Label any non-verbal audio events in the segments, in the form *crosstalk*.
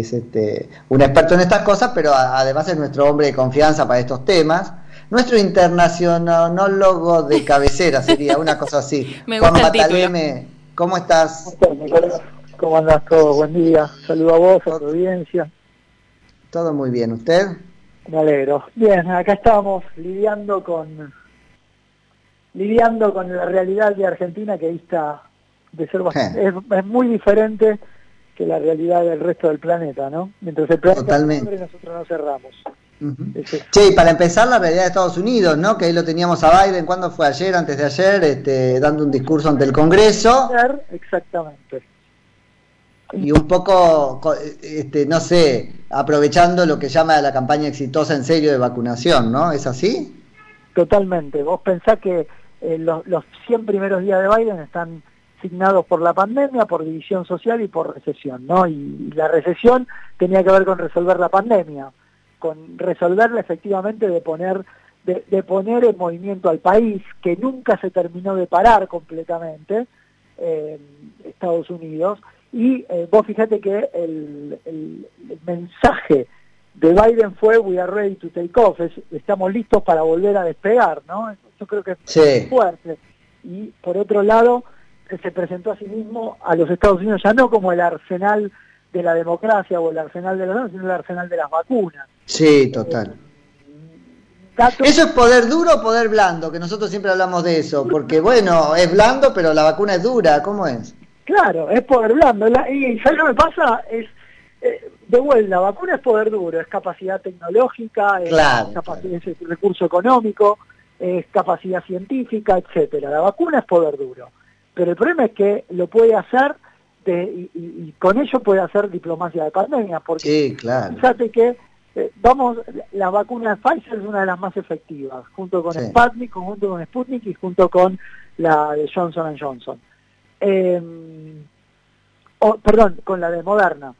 es este, un experto en estas cosas, pero además es nuestro hombre de confianza para estos temas. Nuestro internacionólogo de *laughs* cabecera sería una cosa así. *laughs* Juan Bataleme, ¿cómo estás? ¿Cómo andas todo? Buen día. Saludo a vos, a tu audiencia. Todo muy bien. ¿Usted? Me alegro. Bien, acá estamos lidiando con lidiando con la realidad de Argentina que está de ser bastante, es, muy diferente que la realidad del resto del planeta, ¿no? Mientras el planeta Totalmente. nosotros no cerramos. Che, y para empezar la realidad de Estados Unidos, ¿no? Que ahí lo teníamos a Biden, ¿cuándo fue ayer, antes de ayer? Este, dando un discurso ante el Congreso. Exactamente. Y un poco, este, no sé, aprovechando lo que llama la campaña exitosa en serio de vacunación, ¿no? ¿Es así? Totalmente. Vos pensás que eh, los, los 100 primeros días de Biden están signados por la pandemia, por división social y por recesión, ¿no? Y, la recesión tenía que ver con resolver la pandemia, con resolverla efectivamente de poner de, poner en movimiento al país, que nunca se terminó de parar completamente, eh, Estados Unidos, y eh, vos fíjate que el, el, mensaje de Biden fue we are ready to take off, estamos listos para volver a despegar, ¿no? Yo creo que es fuerte. Y por otro lado, se presentó a sí mismo a los Estados Unidos ya no como el arsenal de la democracia o el arsenal de los sino el arsenal de las vacunas. Sí, total. ¿Eso es poder duro o poder blando? Que nosotros siempre hablamos de eso, porque bueno, es blando, pero la vacuna es dura, ¿cómo es? Claro, es poder blando. y, ¿sabes lo que pasa? Es, eh, de vuelta, la vacuna es poder duro, es capacidad tecnológica, es, capacidad, es recurso económico, es capacidad científica, etcétera. La vacuna es poder duro pero el problema es que lo puede hacer y, con ello puede hacer diplomacia de pandemia, porque sí, claro. fíjate que eh, vamos, la vacuna de Pfizer es una de las más efectivas, junto con Sputnik, junto con Sputnik y junto con la de Johnson Johnson. Em, perdón, con la de Moderna.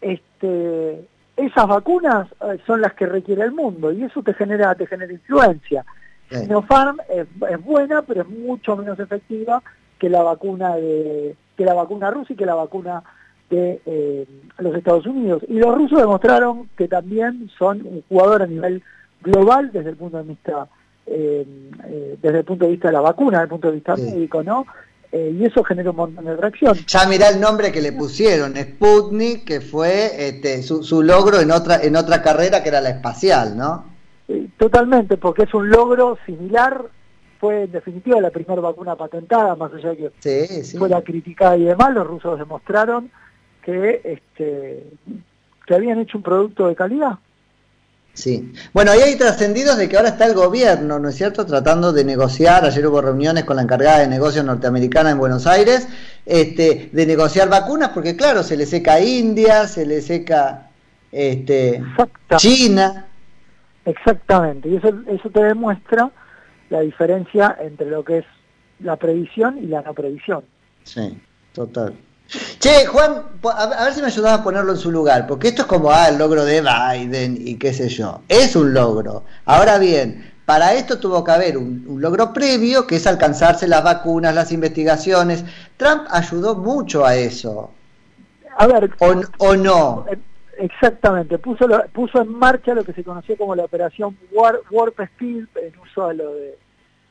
Este, esas vacunas eh, son las que requiere el mundo y eso te genera, te genera influencia. Sinopharm es, es buena, pero es mucho menos efectiva que la vacuna de que la vacuna rusa y que la vacuna de eh, los Estados Unidos. Y los rusos demostraron que también son un jugador a nivel global desde el punto de vista eh, eh, desde el punto de vista de la vacuna, desde el punto de vista médico, ¿no? y eso genera un montón de reacción. Ya mirá el nombre que le pusieron, Sputnik, que fue este, su, su, logro en otra en otra carrera que era la espacial, ¿no? totalmente, porque es un logro similar fue en definitiva la primera vacuna patentada, más allá de que fue la criticada y demás, los rusos demostraron que, este, que habían hecho un producto de calidad. Sí. Bueno, ahí hay trascendidos de que ahora está el gobierno, ¿no es cierto?, tratando de negociar, ayer hubo reuniones con la encargada de negocios norteamericana en Buenos Aires, este, de negociar vacunas, porque claro, se le seca India, se le seca este, China. Exactamente, y eso, eso te demuestra la diferencia entre lo que es la previsión y la no previsión. Sí, total. Che, Juan, a ver si me ayudas a ponerlo en su lugar, porque esto es como, ah, el logro de Biden y qué sé yo. Es un logro. Ahora bien, para esto tuvo que haber un, logro previo, que es alcanzarse las vacunas, las investigaciones. Trump ayudó mucho a eso. A ver, o, no. Exactamente, puso, puso en marcha lo que se conocía como la operación Warp Speed, en uso de lo de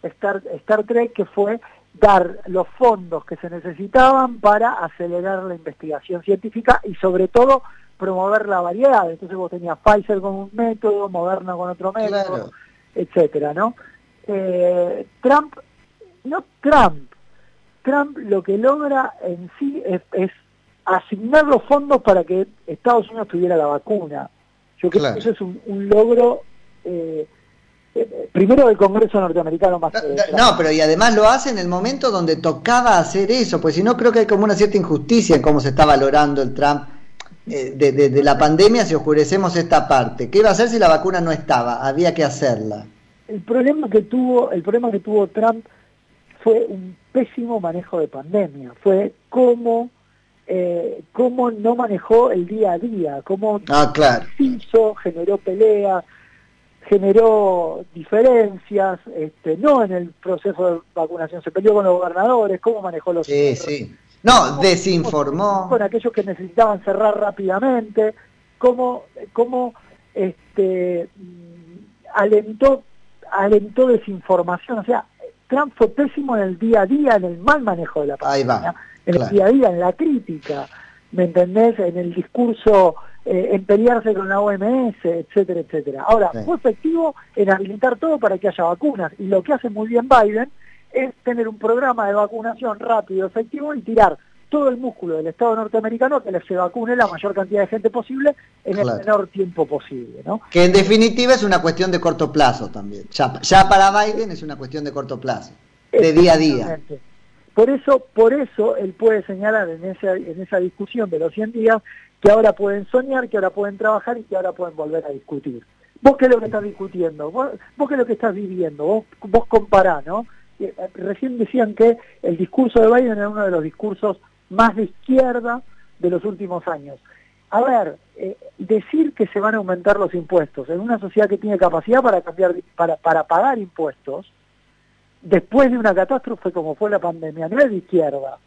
Star, Star Trek, que fue dar los fondos que se necesitaban para acelerar la investigación científica y sobre todo promover la variedad. Entonces vos tenías Pfizer con un método, Moderna con otro método, etcétera, ¿no? Eh, Trump, no Trump, Trump lo que logra en sí es, asignar los fondos para que Estados Unidos tuviera la vacuna. Yo creo que eso es un, logro eh, primero del Congreso norteamericano más no, pero y además lo hace en el momento donde tocaba hacer eso, pues si no creo que hay como una cierta injusticia en cómo se está valorando el Trump eh, de, la pandemia si oscurecemos esta parte. ¿Qué iba a hacer si la vacuna no estaba? Había que hacerla. El problema que tuvo, el problema que tuvo Trump fue un pésimo manejo de pandemia, fue cómo eh, cómo no manejó el día a día, cómo ah, claro. hizo, generó peleas, generó diferencias, este, no en el proceso de vacunación, se peleó con los gobernadores, cómo manejó los... Sí, sí. No, desinformó. Con aquellos que necesitaban cerrar rápidamente, cómo, cómo este, alentó, alentó desinformación, o sea, Trump fue pésimo en el día a día, en el mal manejo de la pandemia, en el día a día, en la crítica, ¿me entendés? En el discurso, eh, en pelearse con la OMS, etcétera, etcétera. Ahora, fue efectivo en habilitar todo para que haya vacunas, y lo que hace muy bien Biden es tener un programa de vacunación rápido, efectivo y tirar todo el músculo del Estado norteamericano que se vacune la mayor cantidad de gente posible en el menor tiempo posible. ¿no? Que en definitiva es una cuestión de corto plazo también. Ya, ya para Biden es una cuestión de corto plazo, de día a día. Por eso, por eso él puede señalar en esa, en esa discusión de los 100 días que ahora pueden soñar, que ahora pueden trabajar y que ahora pueden volver a discutir. Vos qué es lo que estás discutiendo, vos, qué es lo que estás viviendo, vos, vos compará, ¿no? Eh, recién decían que el discurso de Biden era uno de los discursos más de izquierda de los últimos años. A ver, eh, decir que se van a aumentar los impuestos en una sociedad que tiene capacidad para cambiar, para pagar impuestos, después de una catástrofe como fue la pandemia, no es de izquierda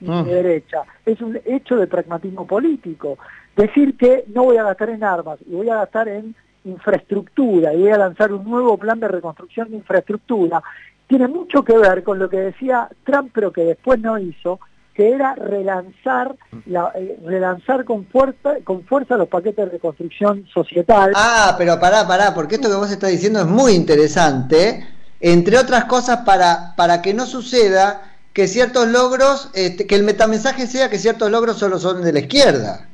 ni de mm. derecha, es un hecho de pragmatismo político. Decir que no voy a gastar en armas y voy a gastar en infraestructura y voy a lanzar un nuevo plan de reconstrucción de infraestructura, tiene mucho que ver con lo que decía Trump, pero que después no hizo, que era relanzar la, eh, relanzar con fuerza con fuerza los paquetes de reconstrucción societal. Ah, pero pará, pará, porque esto que vos estás diciendo es muy interesante, entre otras cosas para para que no suceda que ciertos logros, este, que el metamensaje sea que ciertos logros solo son de la izquierda.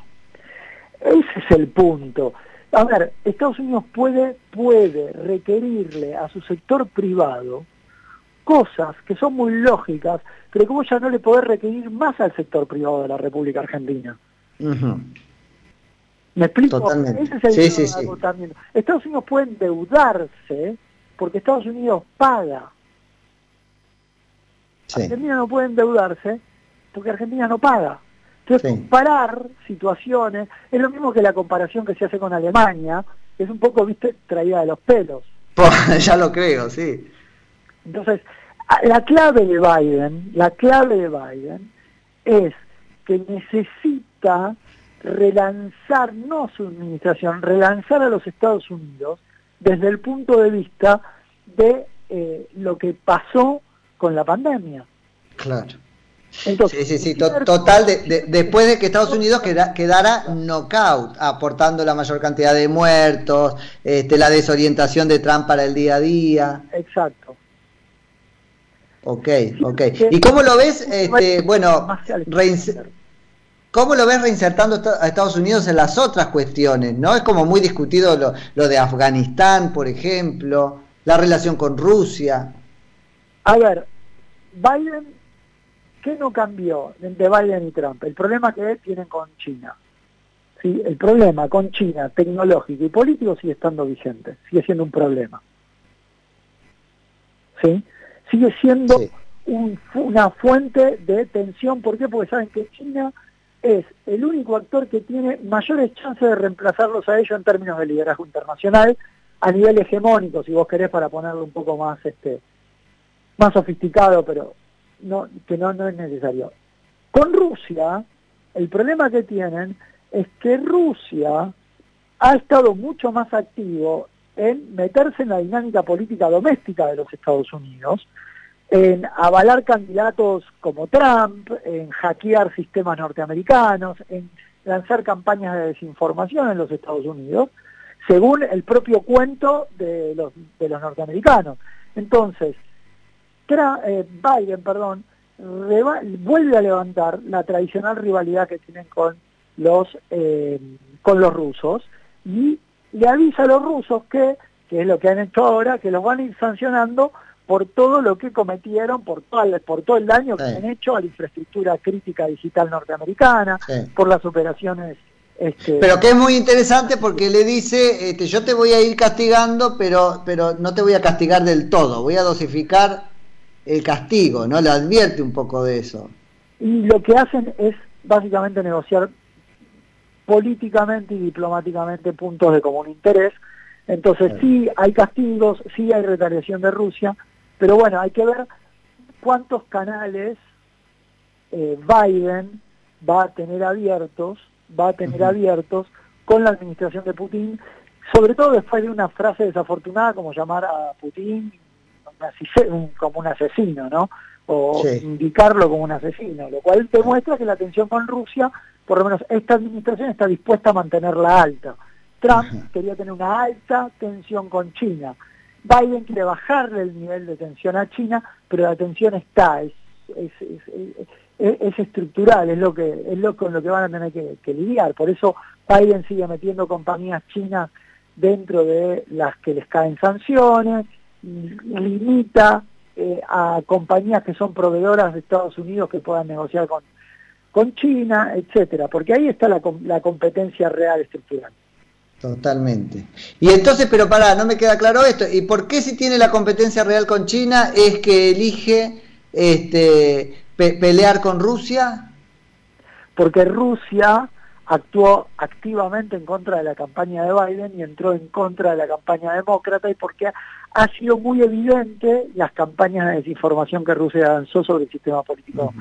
Ese es el punto. A ver, Estados Unidos puede puede requerirle a su sector privado cosas que son muy lógicas, pero como ya no le podés requerir más al sector privado de la República Argentina. ¿Me explico? Totalmente. Ese es el sí, Estados Unidos puede endeudarse porque Estados Unidos paga. Argentina no puede endeudarse porque Argentina no paga. Entonces, comparar situaciones es lo mismo que la comparación que se hace con Alemania, es un poco, viste, traída de los pelos. *laughs* ya lo creo, sí. Entonces, la clave de Biden, la clave de Biden es que necesita relanzar, no su administración, relanzar a los Estados Unidos desde el punto de vista de eh, lo que pasó con la pandemia. Claro. Entonces, sí, sí, sí, total, después de que Estados Unidos quedara knockout, aportando la mayor cantidad de muertos, este, la desorientación de Trump para el día a día. Exacto. Ok, ok. ¿Y cómo lo ves, este, bueno, cómo lo ves reinsertando a Estados Unidos en las otras cuestiones? ¿No? Es como muy discutido lo, lo de Afganistán, por ejemplo, la relación con Rusia. A ver, Biden, ¿qué no cambió entre Biden y Trump? El problema que tienen con China. ¿sí? El problema con China, tecnológico y político, sigue estando vigente, sigue siendo un problema. ¿Sí? sigue siendo una fuente de tensión. ¿Por qué? Porque saben que China es el único actor que tiene mayores chances de reemplazarlos a ellos en términos de liderazgo internacional a nivel hegemónico, si vos querés, para ponerlo un poco más este más sofisticado, pero no que no, no es necesario. Con Rusia, el problema que tienen es que Rusia ha estado mucho más activo en meterse en la dinámica política doméstica de los Estados Unidos, en avalar candidatos como Trump, en hackear sistemas norteamericanos, en lanzar campañas de desinformación en los Estados Unidos, según el propio cuento de los, de los norteamericanos. Entonces, eh, Biden, perdón, vuelve a levantar la tradicional rivalidad que tienen con los, eh, con los rusos y le avisa a los rusos que, que es lo que han hecho ahora, que los van a ir sancionando por todo lo que cometieron, por todo, el, por todo el daño que han hecho a la infraestructura crítica digital norteamericana, por las operaciones... Este... Pero que es muy interesante porque le dice, este, yo te voy a ir castigando, pero, pero no te voy a castigar del todo, voy a dosificar el castigo, ¿no? Le advierte un poco de eso. Y lo que hacen es básicamente negociar políticamente y diplomáticamente puntos de común interés. Entonces sí hay castigos, sí hay retaliación de Rusia, pero bueno, hay que ver cuántos canales eh, Biden va a tener abiertos, va a tener abiertos con la administración de Putin, sobre todo después de una frase desafortunada como llamar a Putin como un asesino, ¿no? O indicarlo como un asesino, lo cual demuestra que la tensión con Rusia, por lo menos esta administración está dispuesta a mantenerla alta. Trump quería tener una alta tensión con China. Biden quiere bajarle el nivel de tensión a China, pero la tensión está, es, es, es, estructural, es lo que con lo que van a tener que, lidiar. Por eso Biden sigue metiendo compañías chinas dentro de las que les caen sanciones, limita eh, a compañías que son proveedoras de Estados Unidos que puedan negociar con, China, etcétera, porque ahí está la competencia real estructural. Totalmente. Y entonces, pero pará, no me queda claro esto. ¿Y por qué si tiene la competencia real con China es que elige este, pelear con Rusia? Porque Rusia actuó activamente en contra de la campaña de Biden y entró en contra de la campaña demócrata y porque ha sido muy evidente las campañas de desinformación que Rusia lanzó sobre el sistema político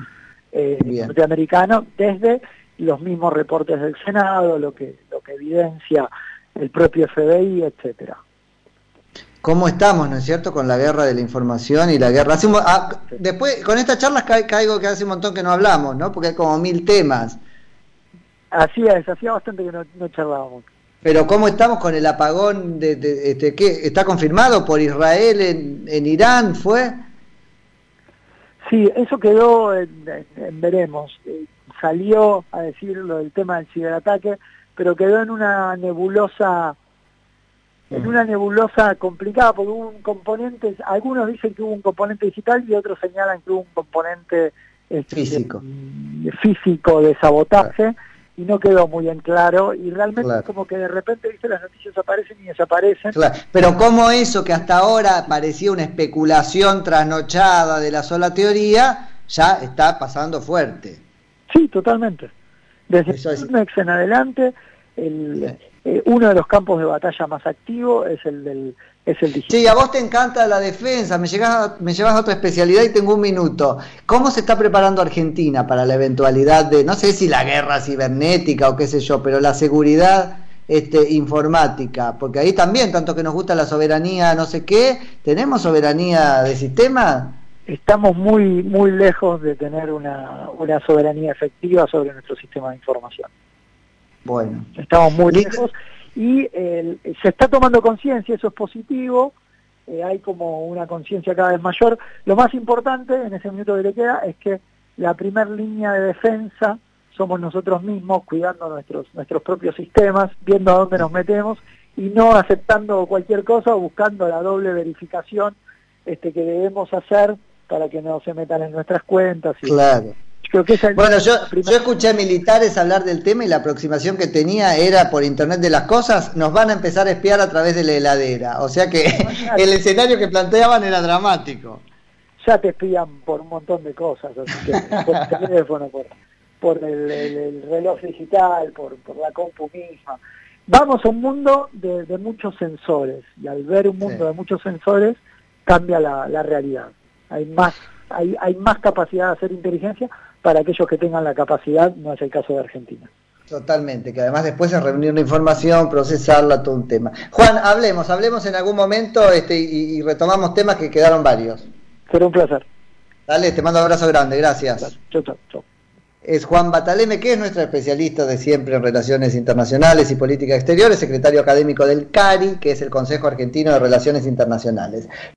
eh, norteamericano desde los mismos reportes del Senado, lo que, lo que evidencia el propio FBI, etcétera. ¿Cómo estamos, no es cierto, con la guerra de la información y la guerra? Ah, después, con esta charla caigo que hace un montón que no hablamos, ¿no? Porque hay como mil temas. Así es, hacía bastante que no, charlábamos. Pero ¿cómo estamos con el apagón de, este, ¿qué? ¿Está confirmado por Israel en, en Irán? ¿Fue? Sí, eso quedó en, veremos. Eh, salió a decir lo del tema del ciberataque, pero quedó en una nebulosa en mm. una nebulosa complicada porque hubo un componente, algunos dicen que hubo un componente digital y otros señalan que hubo un componente este, físico. De, físico de sabotaje y no quedó muy bien claro y realmente como que de repente viste las noticias aparecen y desaparecen. Pero como eso que hasta ahora parecía una especulación trasnochada de la sola teoría, ya está pasando fuerte. Sí, totalmente. Desde es... en adelante, el, eh, uno de los campos de batalla más activos es el del es el digital. Sí, a vos te encanta la defensa, me, llegas, me llevas a otra especialidad y tengo un minuto. ¿Cómo se está preparando Argentina para la eventualidad de, no sé si la guerra cibernética o qué sé yo, pero la seguridad este, informática? Porque ahí también, tanto que nos gusta la soberanía, no sé qué, ¿tenemos soberanía de sistema? Estamos muy muy lejos de tener una, una soberanía efectiva sobre nuestro sistema de información. Bueno. Estamos muy lejos y se está tomando conciencia, eso es positivo, eh, hay como una conciencia cada vez mayor. Lo más importante en ese minuto que le queda es que la primera línea de defensa somos nosotros mismos, cuidando nuestros, nuestros propios sistemas, viendo a dónde nos metemos y no aceptando cualquier cosa o buscando la doble verificación este, que debemos hacer para que no se metan en nuestras cuentas. Y, claro. bueno, yo, yo escuché militares hablar del tema y la aproximación que tenía era por Internet de las Cosas, nos van a empezar a espiar a través de la heladera. O sea que el escenario que planteaban era dramático. Ya te espían por un montón de cosas, así que, por el *laughs* teléfono, por, el, reloj digital, por, la compu misma. Vamos a un mundo de, muchos sensores y al ver un mundo de muchos sensores cambia la realidad hay más, hay, hay más capacidad de hacer inteligencia para aquellos que tengan la capacidad, no es el caso de Argentina. Totalmente, que además después es reunir la información, procesarla, todo un tema. Juan, hablemos, hablemos en algún momento este, y, retomamos temas que quedaron varios. Será un placer. Dale, te mando un abrazo grande, gracias. Chau, chau, chau. Es Juan Bataleme, que es nuestro especialista de siempre en relaciones internacionales y política exterior, secretario académico del CARI, que es el Consejo Argentino de Relaciones Internacionales.